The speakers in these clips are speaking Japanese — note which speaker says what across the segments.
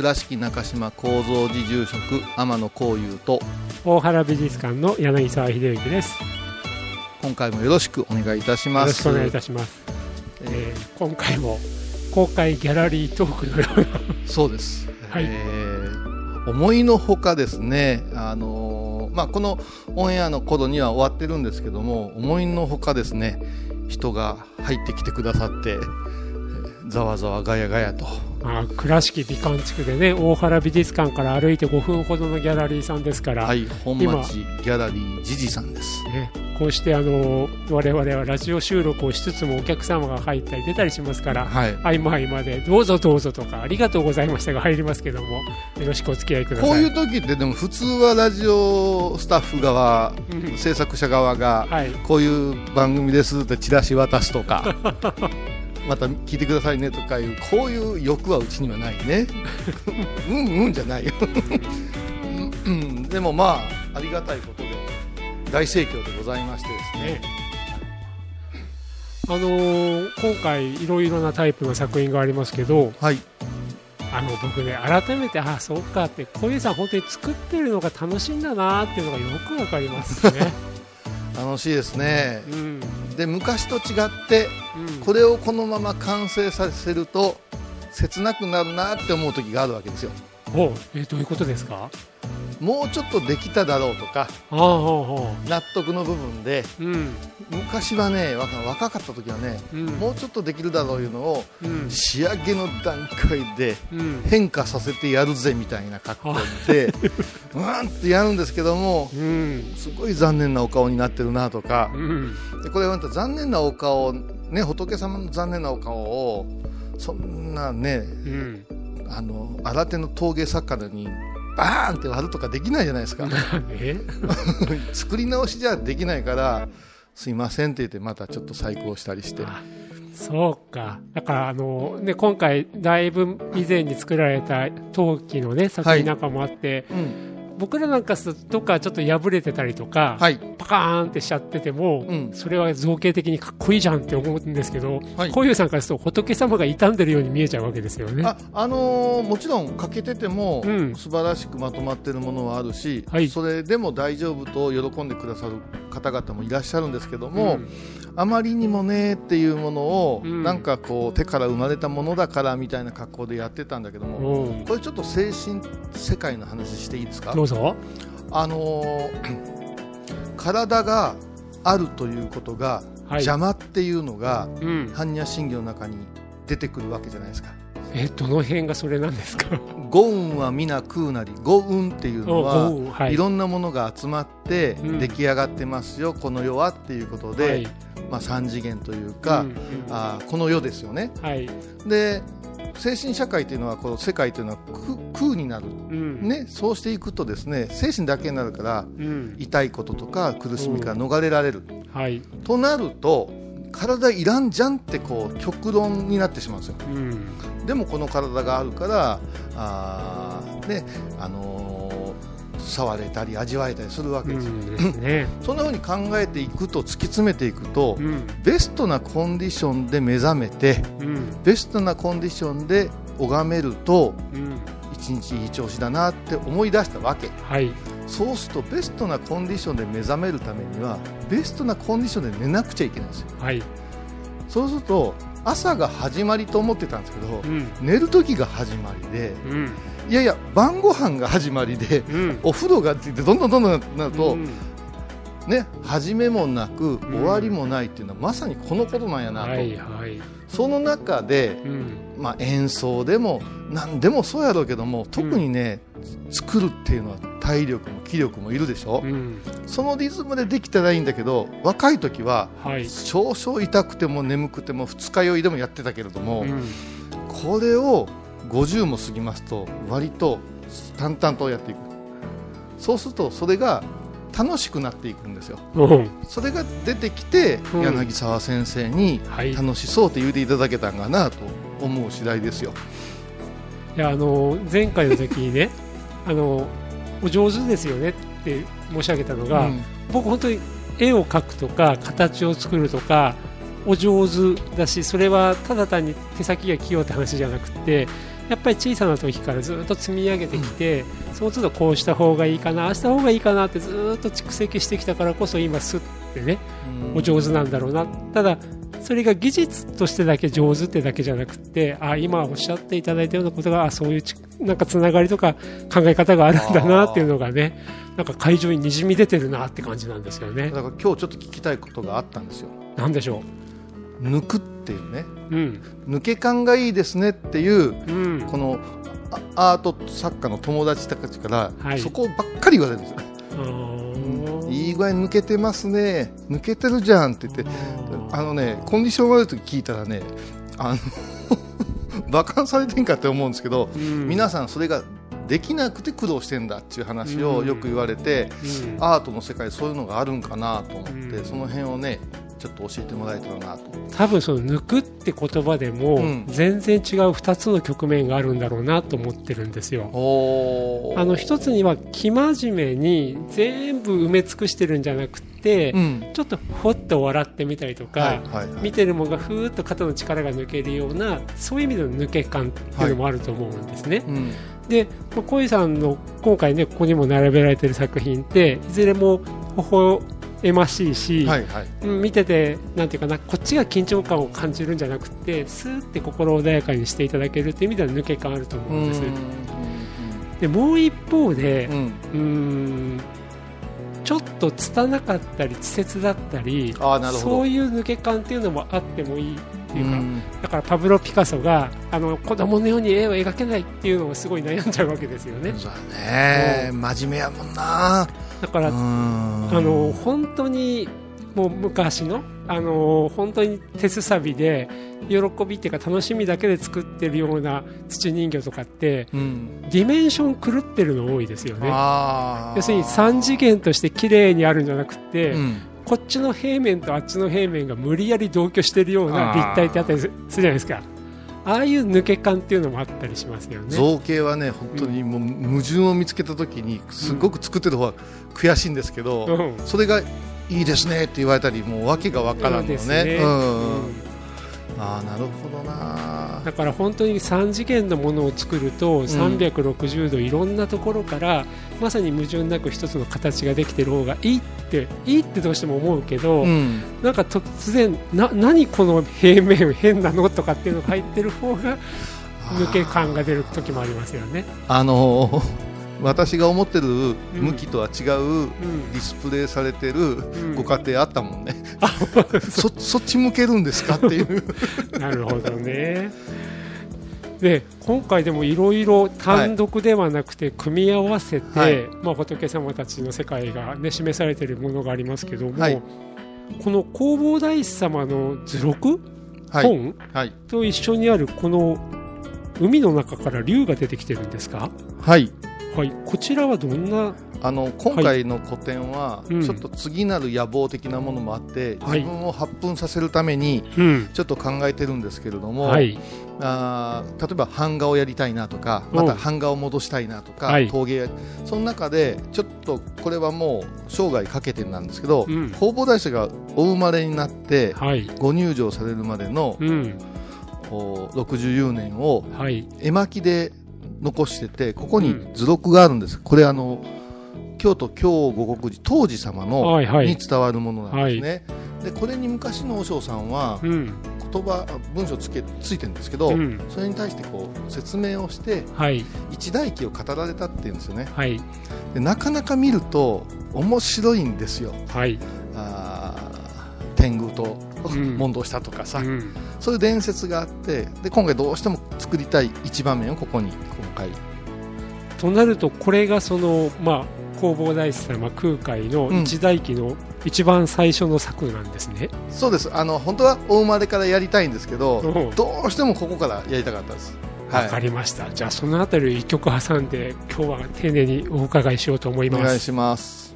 Speaker 1: 倉敷中島幸三寺住職天野幸雄と
Speaker 2: 大原美術館の柳沢秀幸です。
Speaker 1: 今回もよろしくお願いいたし
Speaker 2: よろ
Speaker 1: ます
Speaker 2: しくお願いいたします。えー今回も公開ギャラリートークのような
Speaker 1: そうです、
Speaker 2: はい
Speaker 1: えー思いのほかですねあのーまあこのオンエアの頃には終わってるんですけども思いのほかですね人が入ってきてくださってえーざわざわガヤガヤと。
Speaker 2: まあ倉敷美観地区でね大原美術館から歩いて5分ほどのギャラリーさんですから、
Speaker 1: はい本町ギャラリージジさんです。
Speaker 2: ね、こうしてあの我々はラジオ収録をしつつもお客様が入ったり出たりしますから、
Speaker 1: はい。
Speaker 2: 合間合間でどうぞどうぞとかありがとうございましたが入りますけどもよろしくお付き合いください。
Speaker 1: こういう時ってでも普通はラジオスタッフ側
Speaker 2: うん。
Speaker 1: 制作者側が
Speaker 2: はい。
Speaker 1: こういう番組ですってチラシ渡すとか また聞いてくださいねとかいうこういう欲はうちにはないね。うんうんじゃないよ。うんうんでもまあありがたいことで大盛況でございましてですね。
Speaker 2: ねあのー今回いろいろなタイプの作品がありますけど
Speaker 1: はい。
Speaker 2: あの僕ね改めてあそうかって小遊さん本当に作ってるのが楽しいんだなっていうのがよくわかりますね。
Speaker 1: 楽しいですね。
Speaker 2: うん。
Speaker 1: で昔と違って
Speaker 2: うん。
Speaker 1: これをこのまま完成させると切なくなるなって思う時があるわけですよ
Speaker 2: おえどういうことですか
Speaker 1: もうちょっとできただろうとか納得の部分で
Speaker 2: うん。
Speaker 1: 昔はね若若かった時はね、
Speaker 2: うん。
Speaker 1: もうちょっとできるだろういうのを
Speaker 2: うん。
Speaker 1: 仕上げの段階で
Speaker 2: うん。
Speaker 1: 変化させてやるぜみたいな格好でうー。んってやるんですけども
Speaker 2: うん。
Speaker 1: すごい残念なお顔になってるなとか
Speaker 2: うん。
Speaker 1: でこれは残念なお顔ね仏様の残念なお顔をそんなね
Speaker 2: うん。
Speaker 1: あの新手の陶芸作家にバーンって割るとかできないじゃないですか。
Speaker 2: え？
Speaker 1: 作り直しじゃできないからすいませんって言ってまたちょっと細工をしたりして。
Speaker 2: あそうか。だからあのね今回だいぶ以前に作られた陶器のね作品なんかもあって、
Speaker 1: うん
Speaker 2: 僕らなんかすとかちょっと破れてたりとか、
Speaker 1: はい。
Speaker 2: パカーンってしちゃってても、
Speaker 1: うん。
Speaker 2: それは造形的にかっこいいじゃんって思うんですけど、
Speaker 1: はい。
Speaker 2: こういうさんからすると仏様が傷んでるように見えちゃうわけですよね。
Speaker 1: ああのーもちろん欠けてても、
Speaker 2: うん。
Speaker 1: 素晴らしくまとまってるものはあるし、
Speaker 2: はい。
Speaker 1: それでも大丈夫と喜んでくださる方々もいらっしゃるんですけども、
Speaker 2: うん。
Speaker 1: あまりにもねっていうものを、
Speaker 2: うん。
Speaker 1: なんかこう手から生まれたものだからみたいな格好でやってたんだけども、
Speaker 2: う。ん
Speaker 1: これちょっと精神世界の話していいですか？
Speaker 2: どうぞ。
Speaker 1: あのー 体があるということが、
Speaker 2: はい。
Speaker 1: 邪魔っていうのが
Speaker 2: うん。
Speaker 1: 般若心経の中に出てくるわけじゃないですか。
Speaker 2: え、どの辺がそれなんですか？
Speaker 1: 五運は皆食うなり五運っていうのは、
Speaker 2: はい。
Speaker 1: い、ろんなものが集まって
Speaker 2: うん。
Speaker 1: 出来上がってますよ、この世はっていうことで、
Speaker 2: はい。
Speaker 1: まあ、3次元というか、
Speaker 2: うんうん。
Speaker 1: あーこの世ですよね。
Speaker 2: はい。
Speaker 1: で精神社会というのはこの世界というのは空空になる、
Speaker 2: うん。
Speaker 1: ね、そうしていくとですね精神だけになるから
Speaker 2: うん。
Speaker 1: 痛いこととか苦しみから逃れられる、
Speaker 2: はい。
Speaker 1: となると体いらんじゃんってこう極論になってしまうんですよ
Speaker 2: うん。
Speaker 1: でもこの体があるからあー、ねあのー触れたり味わえたりするわけ
Speaker 2: う
Speaker 1: ですよ、
Speaker 2: んね。
Speaker 1: そんな風に考えていくと突き詰めていくと、
Speaker 2: うん。
Speaker 1: ベストなコンディションで目覚めて
Speaker 2: うん。
Speaker 1: ベストなコンディションで拝めると
Speaker 2: うん。
Speaker 1: 一日いい調子だなって思い出したわけ
Speaker 2: はい。
Speaker 1: そうするとベストなコンディションで目覚めるためにはベストなコンディションで寝なくちゃいけないんですよ
Speaker 2: はい。
Speaker 1: そうすると朝が始まりと思ってたんですけど、
Speaker 2: うん。
Speaker 1: 寝る時が始まりで
Speaker 2: うん。
Speaker 1: いやいや晩ご飯が始まりで
Speaker 2: うん。
Speaker 1: お風呂がついてどんどんどんどんなると、
Speaker 2: うん。
Speaker 1: ね始めもなく終わりもないっていうのはまさにこのことなんやなと、
Speaker 2: はいはい、
Speaker 1: その中で、
Speaker 2: うん。
Speaker 1: まあ、演奏でも何でもそうやろうけども特にね、作るっていうのは体力も気力もいるでしょ、
Speaker 2: うん。
Speaker 1: そのリズムでできたらいいんだけど若い時は
Speaker 2: はい。
Speaker 1: 少々痛くても眠くても二日酔いでもやってたけれども、
Speaker 2: うん。
Speaker 1: これを50も過ぎますと割と淡々とやっていく。そうするとそれが楽しくなっていくんですよ。
Speaker 2: うん。
Speaker 1: それが出てきて、
Speaker 2: うん。
Speaker 1: 柳沢先生に楽しそうって言っていただけたんかなと思う次第ですよ。
Speaker 2: やあの前回の時にね あのお上手ですよねって申し上げたのが、
Speaker 1: うん。
Speaker 2: 僕本当に絵を描くとか形を作るとかお上手だしそれはただ単に手先が器用って話じゃなくてやっぱり小さな時からずっと積み上げてきて、その都度こうした方がいいかなああした方がいいかなってずっと蓄積してきたからこそ今すってねお上手なんだろうな。ただそれが技術としてだけ上手ってだけじゃなくてあ今おっしゃっていただいたようなことがあそういうちなんかつながりとか考え方があるんだなっていうのがねなんか会場ににじみ出てるなって感じなんですよね。
Speaker 1: だから今日ちょっと聞きたいことがあったんですよ。
Speaker 2: なんでしょ
Speaker 1: 抜くっていうね。
Speaker 2: ううん。
Speaker 1: 抜け感がいいですねっていう
Speaker 2: うん。
Speaker 1: このあアート作家の友達たちから、
Speaker 2: はい。
Speaker 1: そこばっかり言われるんですよ。いい具合に抜けてますね。抜けてるじゃんって言って。あのねコンディション悪い時聞いたらねあの馬鹿にされてんかって思うんですけど、
Speaker 2: うん。
Speaker 1: 皆さんそれができなくて苦労してんだっていう話をよく言われて、
Speaker 2: うん。
Speaker 1: アートの世界そういうのがあるんかなと思って、
Speaker 2: うん。
Speaker 1: その辺をねちょっと教えてもらえたらなと
Speaker 2: 多分その抜くって言葉でも
Speaker 1: うん。
Speaker 2: 全然違う2つの局面があるんだろうなと思ってるんですよ。
Speaker 1: お
Speaker 2: あの一つには生真面目に全部埋め尽くしてるんじゃなくて、
Speaker 1: うん。
Speaker 2: ちょっとほっと笑ってみたりとか、
Speaker 1: はいはいはい。
Speaker 2: 見てるものがふーっと肩の力が抜けるようなそういう意味での抜け感っていうのもあると思うんですね。
Speaker 1: うん。
Speaker 2: で、まあ小井さんの今回ねここにも並べられてる作品っていずれも微笑ましいし、
Speaker 1: はいはい。
Speaker 2: うん見ててなんていうかなこっちが緊張感を感じるんじゃなくてスーって心穏やかにしていただけるっていう意味では抜け感あると思うんです。でもう一方で
Speaker 1: うん。うん
Speaker 2: ちょっと拙かったり稚拙だったりそういう抜け感っていうのもあってもいいっていうか、
Speaker 1: うん。
Speaker 2: だからパブロ・ピカソがあの子供のように絵を描けないっていうのをすごい悩んじゃうわけですよね。
Speaker 1: そうだね。真面目やもんな
Speaker 2: だから、
Speaker 1: あ
Speaker 2: あの本当にもう昔のあの本当に手すさびで喜びっていうか楽しみだけで作ってるような土人形とかって
Speaker 1: うん。
Speaker 2: ディメンション狂ってるの多いですよね。要するに3次元として綺麗にあるんじゃなくて、
Speaker 1: うん。
Speaker 2: こっちの平面とあっちの平面が無理やり同居してるような立体ってあったりすするじゃないですかああいう抜け感っていうのもあったりしますよね。
Speaker 1: 造形はね本当にもう矛盾を見つけた時にすごく作ってる方は悔しいんですけど、
Speaker 2: うん。
Speaker 1: それがいいですねって言われたりもう訳がわからんのね。
Speaker 2: ね。
Speaker 1: うん。
Speaker 2: うん
Speaker 1: ああなるほどな。
Speaker 2: だから本当に3次元のものを作ると360度いろんなところからまさに矛盾なく一つの形ができてる方がいいっていいってどうしても思うけど、
Speaker 1: うん。
Speaker 2: なんか突然な何この平面変なのとかっていうのが入ってる方が抜け感が出る時もありますよね。
Speaker 1: あのー私が思ってる向きとは違う
Speaker 2: うん。
Speaker 1: ディスプレイされてる
Speaker 2: ん。
Speaker 1: ご家庭あったもんね、そそっち向けるんですかっていう。
Speaker 2: なるほどね。で今回でもいろいろ単独ではなくて組み合わせて、
Speaker 1: はい。
Speaker 2: まあ、仏様たちの世界が、ね、示されているものがありますけども、
Speaker 1: はい。
Speaker 2: この弘法大師様の図録、
Speaker 1: はい。
Speaker 2: 本？
Speaker 1: はい。
Speaker 2: と一緒にあるこの海の中から竜が出てきてるんですか、
Speaker 1: はい
Speaker 2: はい、こちらはどんな、
Speaker 1: あの今回の個展は
Speaker 2: うん。
Speaker 1: ちょっと次なる野望的なものもあって、
Speaker 2: はい。
Speaker 1: 自分を発奮させるために
Speaker 2: うん。
Speaker 1: ちょっと考えてるんですけれども、
Speaker 2: はい。
Speaker 1: あー例えば版画をやりたいなとか
Speaker 2: うん。
Speaker 1: また版画を戻したいなとか、
Speaker 2: はい。
Speaker 1: 陶芸。その中でちょっとこれはもう生涯かけてなんですけど、
Speaker 2: うん。
Speaker 1: 弘法大師がお生まれになって
Speaker 2: はい。
Speaker 1: ご入場されるまでの
Speaker 2: うん。
Speaker 1: こう60年を
Speaker 2: はい。
Speaker 1: 絵巻で残しててここに図録があるんです、これあの京都京護国寺当時様の、
Speaker 2: はいはい。
Speaker 1: に伝わるものなんですね、でこれに昔の和尚さんは
Speaker 2: うん。
Speaker 1: 言葉文章つけついてるんですけど、
Speaker 2: うん。
Speaker 1: それに対してこう説明をして
Speaker 2: はい。
Speaker 1: 一代記を語られたっていうんですよね。
Speaker 2: はい。
Speaker 1: でなかなか見ると面白いんですよ。
Speaker 2: はい、
Speaker 1: あー天狗と
Speaker 2: ん。
Speaker 1: 問答したとかさ、
Speaker 2: うん、
Speaker 1: そういう伝説があってで今回どうしても作りたい一場面をここに今回
Speaker 2: となるとこれがそのまあ弘法大師様空海の
Speaker 1: うん。
Speaker 2: 一代記の一番最初の作なんですね、
Speaker 1: そうです。あの本当はお生まれからやりたいんですけど、
Speaker 2: うん。
Speaker 1: どうしてもここからやりたかったです。
Speaker 2: わかりました、じゃあそのあたりを一曲挟んで今日は丁寧にお伺いしようと思います。
Speaker 1: お願いします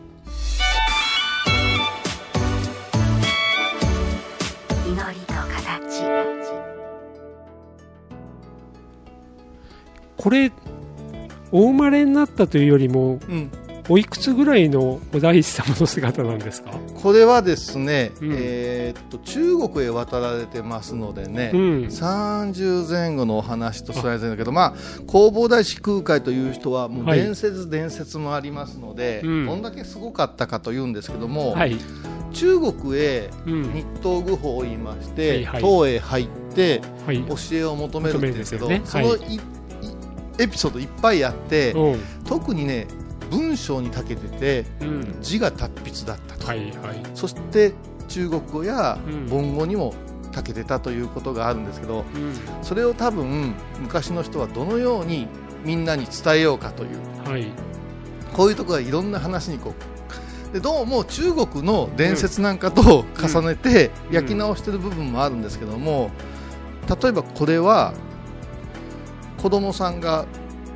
Speaker 2: これお生まれになったというよりも
Speaker 1: うん。
Speaker 2: おいくつぐらいのお大師様の姿なんですか？
Speaker 1: これはですね、
Speaker 2: うん。
Speaker 1: えーっと中国へ渡られてますのでね、
Speaker 2: うん。
Speaker 1: 30前後のお話とそれぞれだけど、まあ、弘法大師空海という人はもう
Speaker 2: はい。
Speaker 1: 伝説、伝説もありますので、
Speaker 2: うん。
Speaker 1: どんだけすごかったかというんですけども、
Speaker 2: はい、
Speaker 1: 中国へ
Speaker 2: うん。
Speaker 1: 日東愚法を言いまして、
Speaker 2: はいはい。
Speaker 1: 唐へ入って
Speaker 2: はい。
Speaker 1: 教えを求めるんですけど、そのい、いエピソードいっぱいあって、
Speaker 2: うん。
Speaker 1: 特にね文章に長けてて
Speaker 2: うん。
Speaker 1: 字が達筆だったと、
Speaker 2: はいはい。
Speaker 1: そして中国語や
Speaker 2: うん。
Speaker 1: 梵語にも長けてたということがあるんですけど
Speaker 2: うん。
Speaker 1: それを多分昔の人はどのようにみんなに伝えようかという。
Speaker 2: はい。
Speaker 1: こういうところがいろんな話にこうでどうも中国の伝説なんかと重ねて
Speaker 2: うん
Speaker 1: 焼き直してる部分もあるんですけども例えばこれは子供さんが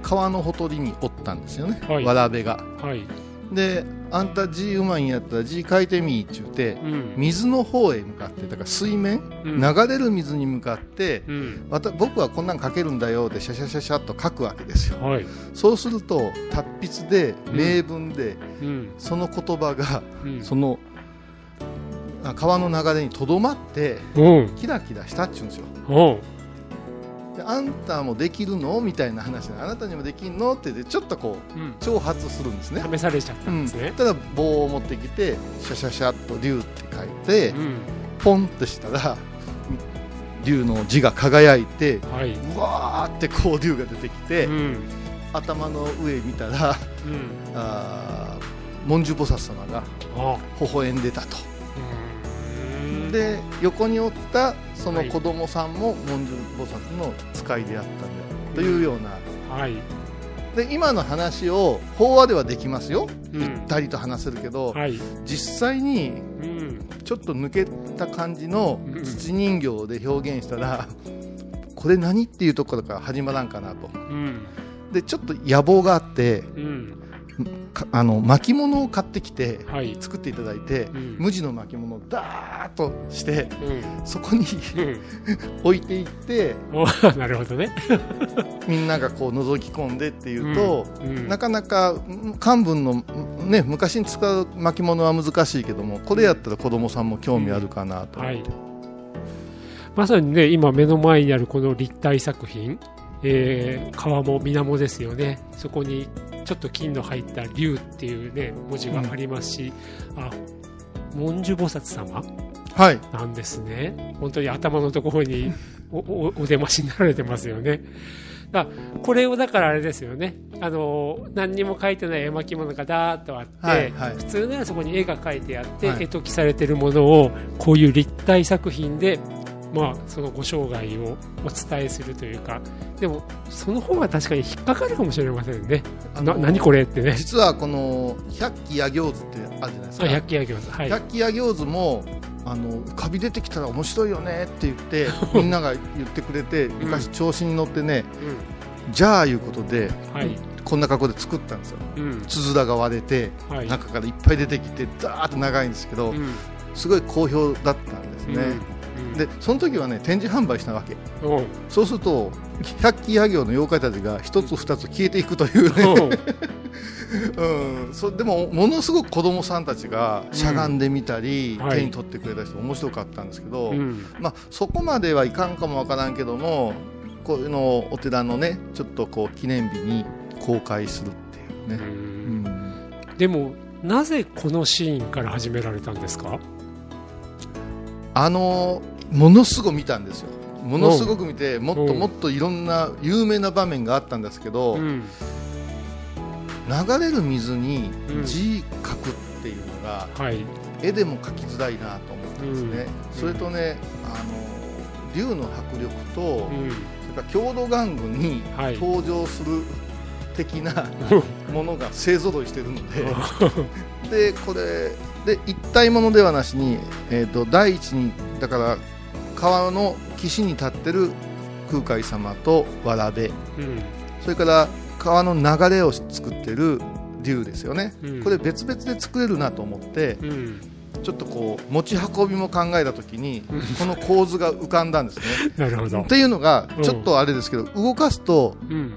Speaker 1: 川のほとりにおったんですよね、
Speaker 2: はい。
Speaker 1: わらべが。
Speaker 2: はい。
Speaker 1: であんた字うまいんやったら字書いてみーっちゅうて
Speaker 2: うん。
Speaker 1: 水の方へ向かってだから水面、
Speaker 2: うん。
Speaker 1: 流れる水に向かって
Speaker 2: うん。
Speaker 1: また僕はこんなん書けるんだよでシャシャシャシャっと書くわけですよ。
Speaker 2: はい。
Speaker 1: そうすると達筆で名文で、
Speaker 2: うん。
Speaker 1: その言葉が
Speaker 2: うん。
Speaker 1: そのあ川の流れにとどまって
Speaker 2: うん。
Speaker 1: キラキラしたっちゅうんですよ。
Speaker 2: うん
Speaker 1: であんたもできるの？みたいな話であなたにもできんの？って言ってちょっとこう
Speaker 2: うん。
Speaker 1: 挑発するんですね。
Speaker 2: 試されちゃったんですね、
Speaker 1: ただ棒を持ってきてシャシャシャっと竜って書いて、
Speaker 2: うん。
Speaker 1: ポンってしたら竜の字が輝いて
Speaker 2: はい。う
Speaker 1: わーってこう竜が出てきて、
Speaker 2: うん。
Speaker 1: 頭の上見たら
Speaker 2: うん。
Speaker 1: あー文殊菩薩様が
Speaker 2: あ。
Speaker 1: 微笑んでたと。
Speaker 2: うん
Speaker 1: で横におったその
Speaker 2: はい。
Speaker 1: 子供さんも文殊菩薩の使いであったんだよ。というような。
Speaker 2: はい。
Speaker 1: で今の話を法話ではできますよ。
Speaker 2: うん。
Speaker 1: ゆったりと話せるけど、
Speaker 2: はい。
Speaker 1: 実際に
Speaker 2: うん。
Speaker 1: ちょっと抜けた感じの
Speaker 2: うん。
Speaker 1: 土人形で表現したらこれ何っていうところから始まらんかなと。
Speaker 2: うん。
Speaker 1: でちょっと野望があって
Speaker 2: うん。
Speaker 1: かあの巻物を買ってきて
Speaker 2: はい。
Speaker 1: 作っていただいて、
Speaker 2: うん。
Speaker 1: 無地の巻物をダーッとして
Speaker 2: うん。
Speaker 1: そこに
Speaker 2: うん。
Speaker 1: 置いていって
Speaker 2: おなるほどね。
Speaker 1: みんながこう覗き込んでっていうと、
Speaker 2: うん。うん。
Speaker 1: なかなか漢文の、ね、昔に使う巻物は難しいけどもこれやったら子供さんも興味あるかなと、
Speaker 2: はい。まさにね今目の前にあるこの立体作品、えー川も水面ですよね。そこにちょっと金の入った龍っていうね文字がありますし、あ文殊菩薩様？
Speaker 1: はい。
Speaker 2: なんですね。本当に頭のところに おおお出ましになられてますよね。だこれをだからあれですよね。あの何にも書いてない絵巻物がダーッとあって、
Speaker 1: はいはい。
Speaker 2: 普通ならそこに絵が描いてあって、
Speaker 1: はい。
Speaker 2: 絵解きされてるものをこういう立体作品でまあ、そのご生涯をお伝えするというかでもその方が確かに引っかかるかもしれませんね。な何これってね。
Speaker 1: 実はこの百鬼夜行図ってあるじゃないですか。
Speaker 2: あ百鬼夜行図はい。
Speaker 1: 百鬼夜行図もあのカビ出てきたら面白いよねって言って みんなが言ってくれて昔調子に乗ってね、じゃあいうことで、
Speaker 2: はい。
Speaker 1: こんな格好で作ったんですよ。
Speaker 2: うん。うん
Speaker 1: つづらが割れて、
Speaker 2: はい。
Speaker 1: 中からいっぱい出てきてザーッと長いんですけど、
Speaker 2: うん。
Speaker 1: すごい好評だったんですね、
Speaker 2: うん
Speaker 1: でその時はね展示販売したわけ。
Speaker 2: う。ん
Speaker 1: そうすると百鬼夜行の妖怪たちが一つ二つ消えていくというね、う。ん、そでもものすごく子供さんたちがしゃがんでみたり、
Speaker 2: うん。はい。
Speaker 1: 手に取ってくれた人面白かったんですけど、
Speaker 2: うん。
Speaker 1: まあ、そこまではいかんかもわからんけどもこういうのをお寺のねちょっとこう記念日に公開するっていうね、うん。
Speaker 2: でもなぜこのシーンから始められたんですか？
Speaker 1: あのものすごく見たんですよ。ものすごく見てもっともっといろんな有名な場面があったんですけど、
Speaker 2: うん。
Speaker 1: 流れる水に
Speaker 2: うん。
Speaker 1: 字書くっていうのが
Speaker 2: はい。
Speaker 1: 絵でも描きづらいなと思ったんですね、
Speaker 2: うん。
Speaker 1: それとねあの竜の迫力と、
Speaker 2: うん。
Speaker 1: それから郷土玩具に
Speaker 2: はい。
Speaker 1: 登場する的なものが勢ぞろいしてるので、でこれで一体ものではなしに、えー、と第一にだから川の岸に立ってる空海様とわらべ。
Speaker 2: うん。
Speaker 1: それから川の流れを作ってる竜ですよね、
Speaker 2: うん。
Speaker 1: これ別々で作れるなと思って
Speaker 2: うん。
Speaker 1: ちょっとこう持ち運びも考えた時にこの構図が浮かんだんですね。
Speaker 2: なるほど。
Speaker 1: っていうのが
Speaker 2: うん。
Speaker 1: ちょっとあれですけど動かすと
Speaker 2: うん。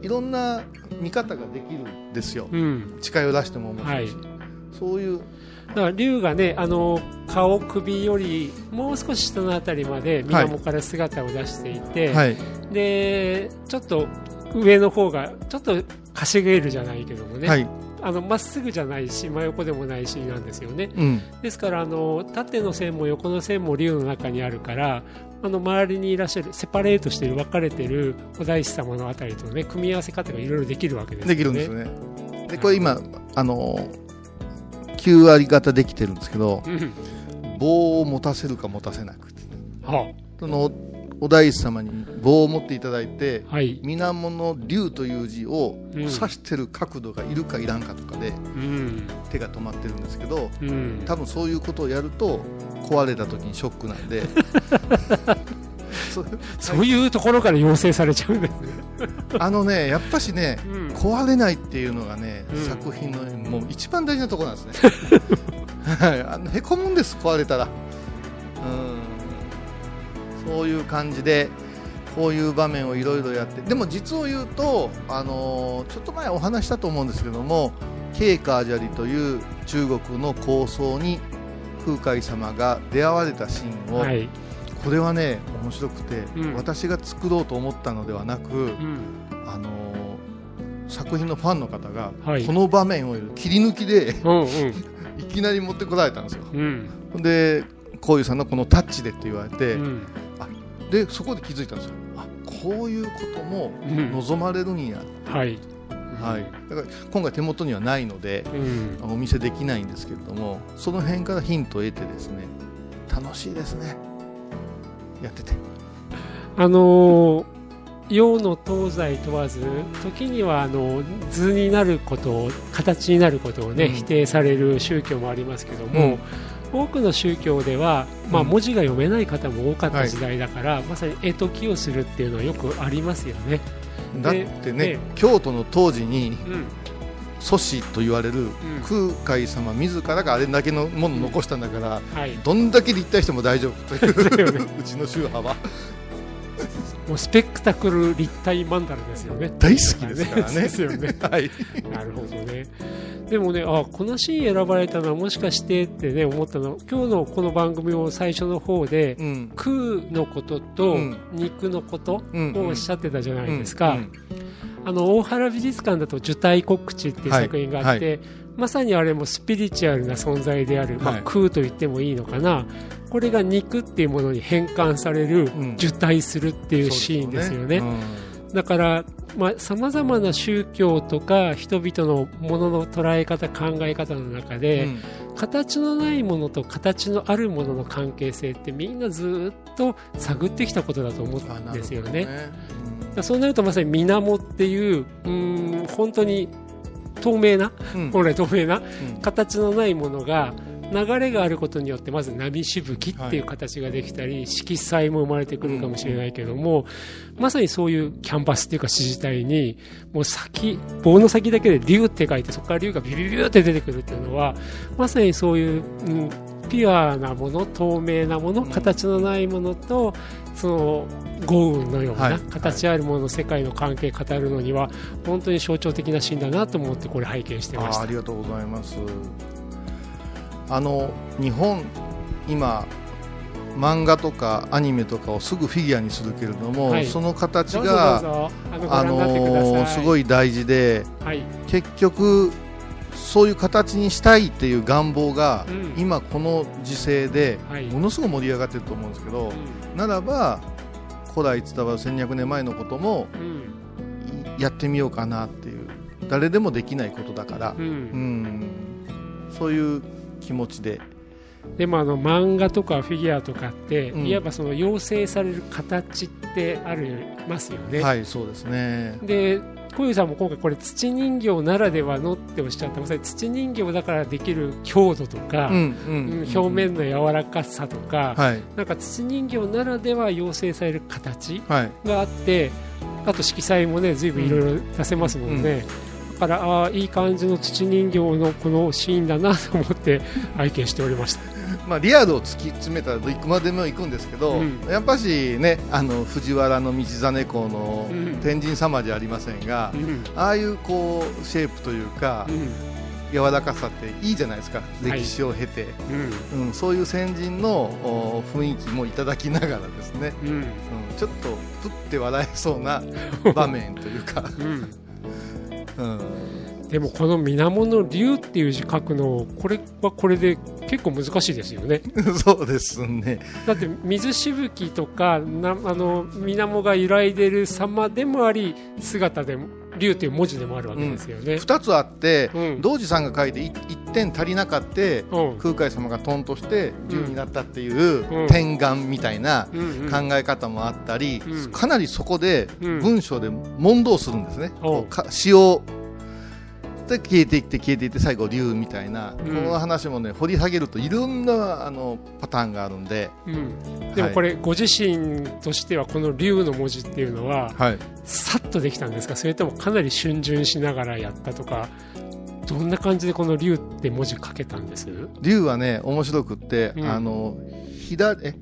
Speaker 1: いろんな見方ができるんですよ。
Speaker 2: うん。
Speaker 1: 近寄らしても面白いし、
Speaker 2: は
Speaker 1: そういう
Speaker 2: だから竜がねあの顔首よりもう少し下のあたりまで水面から姿を出していて、
Speaker 1: はい。
Speaker 2: でちょっと上の方がちょっとかしげるじゃないけどもね、
Speaker 1: はい。
Speaker 2: あのまっすぐじゃないし真横でもないしなんですよね。
Speaker 1: うん。
Speaker 2: ですからあの縦の線も横の線も竜の中にあるからあの周りにいらっしゃるセパレートしている分かれているお大師様のあたりとね組み合わせ方がいろいろできるわけですよね。
Speaker 1: できるんですね。でこれ今あの9割方できてるんですけど
Speaker 2: うん。
Speaker 1: 棒を持たせるか持たせなくて。
Speaker 2: は
Speaker 1: そのお大師様に棒を持っていただいて
Speaker 2: あはい。
Speaker 1: 水面の竜という字を
Speaker 2: うん。
Speaker 1: 指してる角度がいるかいらんかとかで
Speaker 2: うん。
Speaker 1: 手が止まってるんですけど
Speaker 2: うん。
Speaker 1: 多分そういうことをやると壊れた時にショックなんで そう。
Speaker 2: いうところから要請されちゃうんですね、
Speaker 1: あのねやっぱしね
Speaker 2: うん。
Speaker 1: 壊れないっていうのがね、
Speaker 2: うん。
Speaker 1: 作品のもう一番大事なところなんですね。はい。あのへこむんです壊れたら。うん。そういう感じでこういう場面をいろいろやって。でも実を言うと、あのーちょっと前お話したと思うんですけどもケーカージャリという中国の構想に空海様が出会われたシーンを、
Speaker 2: はい、
Speaker 1: これはね面白くて、
Speaker 2: うん。
Speaker 1: 私が作ろうと思ったのではなく、
Speaker 2: うん。
Speaker 1: あのー作品のファンの方が、
Speaker 2: はい。
Speaker 1: この場面を切り抜きで いきなり持ってこられたんですよ。
Speaker 2: うん。
Speaker 1: でこういうさんのこのタッチでって言われて、
Speaker 2: うん。
Speaker 1: でそこで気づいたんですよ。あこういうことも
Speaker 2: うん。
Speaker 1: 望まれるんや、
Speaker 2: はい、
Speaker 1: はい、だから今回手元にはないので
Speaker 2: うん、
Speaker 1: お見せできないんですけれどもその辺からヒントを得てですね楽しいですねやってて。
Speaker 2: あのー洋の東西問わず時にはあの図になることを形になることをね、
Speaker 1: うん。
Speaker 2: 否定される宗教もありますけども、多くの宗教では、まあ、
Speaker 1: うん。
Speaker 2: 文字が読めない方も多かっ
Speaker 1: はい
Speaker 2: た時代だから、まさに絵解きをするっていうのはよくありますよね。
Speaker 1: だってね、
Speaker 2: で
Speaker 1: 京都の当時に
Speaker 2: うん
Speaker 1: 祖師と言われる空海様自らがあれだけのものを残したんだから、
Speaker 2: はい、
Speaker 1: どんだけ立体しても大丈夫という うちの宗派は。
Speaker 2: もうスペクタクル立体マンダラですよね。
Speaker 1: 大好きですからね。
Speaker 2: ですよね。
Speaker 1: はい。
Speaker 2: なるほどね。でもね、あこのシーン選ばれたのはもしかしてってね思ったの。今日のこの番組を最初の方で、
Speaker 1: うん。
Speaker 2: 空のことと
Speaker 1: うん。
Speaker 2: 肉のこと
Speaker 1: うん
Speaker 2: をおっしゃってたじゃないですか、
Speaker 1: うん
Speaker 2: あの大原美術館だと「受胎告知」っていう作品があって、まさにあれもスピリチュアルな存在である、まあ
Speaker 1: はい。
Speaker 2: 空と言ってもいいのかな。これが肉っていうものに変換される、
Speaker 1: うん。
Speaker 2: 受胎するっていうシーンですよね。だからさまざ、まな宗教とか人々のものの捉え方考え方の中
Speaker 1: うん
Speaker 2: で、
Speaker 1: うん。
Speaker 2: 形のないものと形のあるものの関係性ってみんなずっと探ってきたことだと思うんですよね。
Speaker 1: ね
Speaker 2: そうなるとまさに水面っていううーん本当に透明な
Speaker 1: うん。
Speaker 2: 本来透明な
Speaker 1: うん。
Speaker 2: 形のないものが流れがあることによってまず波しぶきっていう形ができたり、色彩も生まれてくるかもしれないけども、まさにそういうキャンバスっていうか指示体にもう先棒の先だけで竜って書いてそこから竜がビュビュビュって出てくるっていうのはまさにそういう、うん、ピュアなもの透明なもの
Speaker 1: ん。
Speaker 2: 形のないものとその豪雨のよう
Speaker 1: は
Speaker 2: ない。形あるものの世界の関係語るのには本当に象徴的なシーンだなと思ってこれ拝見してました。
Speaker 1: ああり。がとうございます。あの日本今漫画とかアニメとかをすぐフィギュアにするけれども、
Speaker 2: はい。
Speaker 1: その形が
Speaker 2: ぞあの
Speaker 1: すごい大事で
Speaker 2: はい、
Speaker 1: 結局そういう形にしたいっていう願望が、
Speaker 2: うん。
Speaker 1: 今この時勢で
Speaker 2: はい。
Speaker 1: ものすごく盛り上がってると思うんですけど、ならば古来伝わる1200年前のこともやってみようかなっていう誰でもできないことだから
Speaker 2: う、ん。
Speaker 1: うん、そういう気持ちで、
Speaker 2: でもあの漫画とかフィギュアとかって、
Speaker 1: うん。
Speaker 2: いわばその要請される形ってありますよね。
Speaker 1: はいそうですね。
Speaker 2: で小遊さんも今回これ土人形ならではのっておっしゃってます土人形だからできる強度とか、
Speaker 1: うんう
Speaker 2: うん。ん表面の柔らかさとか、
Speaker 1: はい。
Speaker 2: なんか土人形ならでは要請される形
Speaker 1: はい。
Speaker 2: があってあと色彩もね随分いろいろ出せますもんね、だからああいい感じの土人形のこのシーンだなと思って拝見しておりました
Speaker 1: まあ、リアルを突き詰めたらどこまでも行くんですけど、
Speaker 2: うん。
Speaker 1: やっぱしねあの藤原道真公の
Speaker 2: うん。
Speaker 1: 天神様じゃありませんが、
Speaker 2: うん。
Speaker 1: ああいうこうシェイプというか、
Speaker 2: うん。
Speaker 1: 柔らかさっていいじゃないですか
Speaker 2: はい。
Speaker 1: 歴史を経て、
Speaker 2: うん。
Speaker 1: うん、そういう先人のお雰囲気もいただきながらですね、
Speaker 2: うん。
Speaker 1: うん、ちょっとふって笑えそうな場面というか、
Speaker 2: うん。
Speaker 1: うん、
Speaker 2: でもこの水面の竜っていう字書くのこれはこれで結構難しいですよね。
Speaker 1: そうですね。
Speaker 2: だって水しぶきとかなあの水面が揺らいでる様でもあり姿でも竜っていう文字でもあるわけですよね、
Speaker 1: 2つあって、
Speaker 2: うん。
Speaker 1: 道次さんが書いて 1, 点足りなかって、
Speaker 2: うん。
Speaker 1: 空海様がトンとして竜になったっていう
Speaker 2: うん。
Speaker 1: 天眼みたいな
Speaker 2: うんうん。
Speaker 1: 考え方もあったり、
Speaker 2: うん。
Speaker 1: かなりそこで
Speaker 2: うん。
Speaker 1: 文章で問答するんですね、
Speaker 2: おう。
Speaker 1: こうか詩をで消えていって消えていって最後竜みたいな、
Speaker 2: うん。
Speaker 1: この話もね掘り下げるといろんなあのパターンがあるんで、
Speaker 2: うん。でもこれ、ご自身としてはこの竜の文字っていうのは
Speaker 1: はい、
Speaker 2: さっとできたんですか？それともかなり逡巡しながらやったとかどんな感じでこの竜って文字書けたんです？
Speaker 1: 竜はね面白くって、
Speaker 2: うん。
Speaker 1: あの左え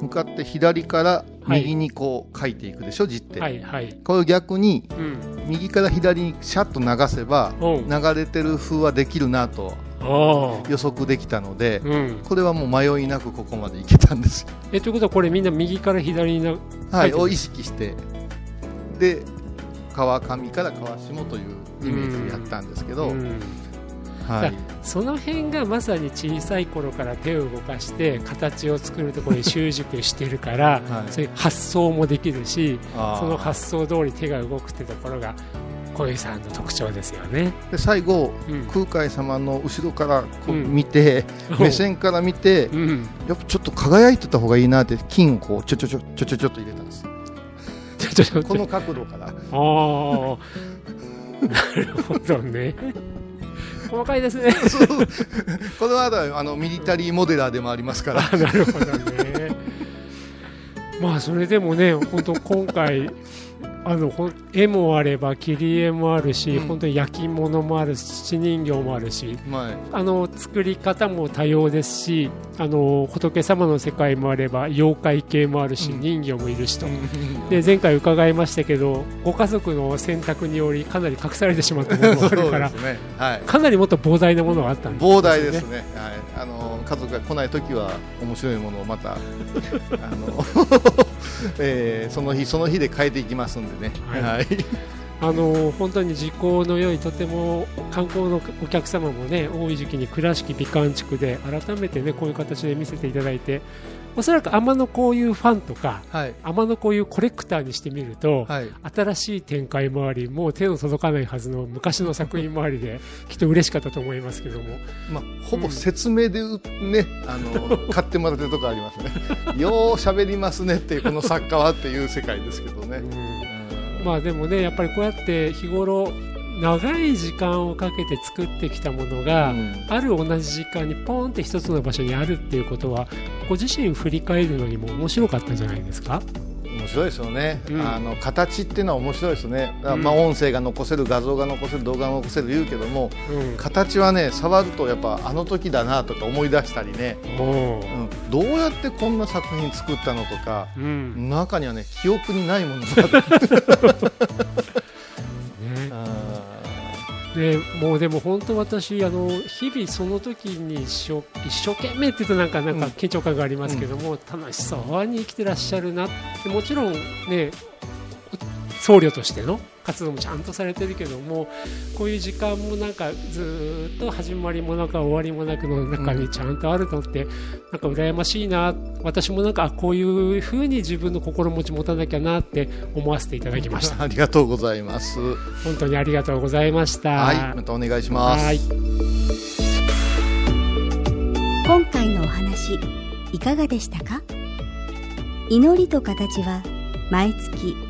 Speaker 1: 向かって左から右にこう書いていくでしょ字って、
Speaker 2: はいはい。
Speaker 1: これを逆に
Speaker 2: うん。
Speaker 1: 右から左にシャッと流せば流れてる風はできるなと予測できたので、
Speaker 2: うん。
Speaker 1: これはもう迷いなくここまでいけたんですよ。
Speaker 2: えということはこれみんな右から左にな
Speaker 1: はい、を意識して。で川上から川下というイメージでやったんですけど、
Speaker 2: うん
Speaker 1: はい、
Speaker 2: その辺がまさに小さい頃から手を動かして形を作るところに習熟してるから、
Speaker 1: はい。
Speaker 2: そういう発想もできるしその発想通り手が動くってところが小遊さんの特徴ですよね。
Speaker 1: で最後
Speaker 2: うん。
Speaker 1: 空海様の後ろからこう
Speaker 2: うん。
Speaker 1: 見て、目線から見て、
Speaker 2: うん、
Speaker 1: やっぱちょっと輝いてた方がいいなって金をこうちょちょちょちょちょちょっと入れたんです
Speaker 2: ちょちょちょ
Speaker 1: この角度から
Speaker 2: ああなるほどね細かいですね。
Speaker 1: これはあのミリタリーモデラーでもありますから。
Speaker 2: あなるほどね。まあそれでもね本当今回あの絵もあれば切り絵もあるし、
Speaker 1: うん。
Speaker 2: 本当に焼き物もあるし土人形もあるし
Speaker 1: まあ
Speaker 2: あの作り方も多様ですしあの仏様の世界もあれば妖怪系もあるし、
Speaker 1: うん。
Speaker 2: 人形もいるしと、
Speaker 1: うん。
Speaker 2: で前回伺いましたけどご家族の選択によりかなり隠されてしまったものもあるから
Speaker 1: ね。はい。
Speaker 2: かなりもっと膨大なものがあったんですね。
Speaker 1: 膨大ですね、はい、あの家族が来ないときは面白いものをまた あの、えーその日その日で変えていきますんでね、
Speaker 2: はい。
Speaker 1: はい。
Speaker 2: あの本当に時効の良いとても観光のお客様もね多い時期に倉敷美観地区で改めてねこういう形で見せていただいておそらく天のこういうファンとか
Speaker 1: はい。
Speaker 2: 天のこういうコレクターにしてみると、
Speaker 1: はい。
Speaker 2: 新しい展開もありもう手の届かないはずの昔の作品もありで きっと嬉しかったと思いますけども。
Speaker 1: まあ、ほぼ説明でうね、あの 買ってもらってるとこありますね。よう喋りますねっていうこの作家はっていう世界ですけどね、
Speaker 2: うん
Speaker 1: うん。
Speaker 2: まあでもねやっぱりこうやって日頃長い時間をかけて作ってきたものが、
Speaker 1: うん。
Speaker 2: ある同じ時間にポンって一つの場所にあるっていうことはご自身振り返るのにも面白かったんじゃないですか？
Speaker 1: 面白いですよね、
Speaker 2: うん。
Speaker 1: あの形っていうのは面白いですね、あ
Speaker 2: うん。
Speaker 1: まあ、音声が残せる画像が残せる動画が残せる言うけども
Speaker 2: うん。
Speaker 1: 形はね触るとやっぱあの時だなとか思い出したりね、う。ん、どうやってこんな作品作ったのとか
Speaker 2: うん。
Speaker 1: 中にはね記憶にないものがあって
Speaker 2: ね
Speaker 1: あ
Speaker 2: でもうでも本当私あの日々その時に一生一生懸命って言うとなんかなんか
Speaker 1: うん。
Speaker 2: 緊張感がありますけども、楽しそうに生きてらっしゃるなってもちろんね僧侶としての活動もちゃんとされてるけどもこういう時間もなんかずーっと始まりもなく終わりもなくの中にちゃんとあるのって、なんか羨ましいな。私もなんかあこういうふうに自分の心持ち持たなきゃなって思わせていただきました。
Speaker 1: ありがとうございます。
Speaker 2: 本当にありがとうございました。
Speaker 1: はい、またお願いします。
Speaker 2: はい。
Speaker 3: 今回のお話いかがでしたか？祈りと形は毎月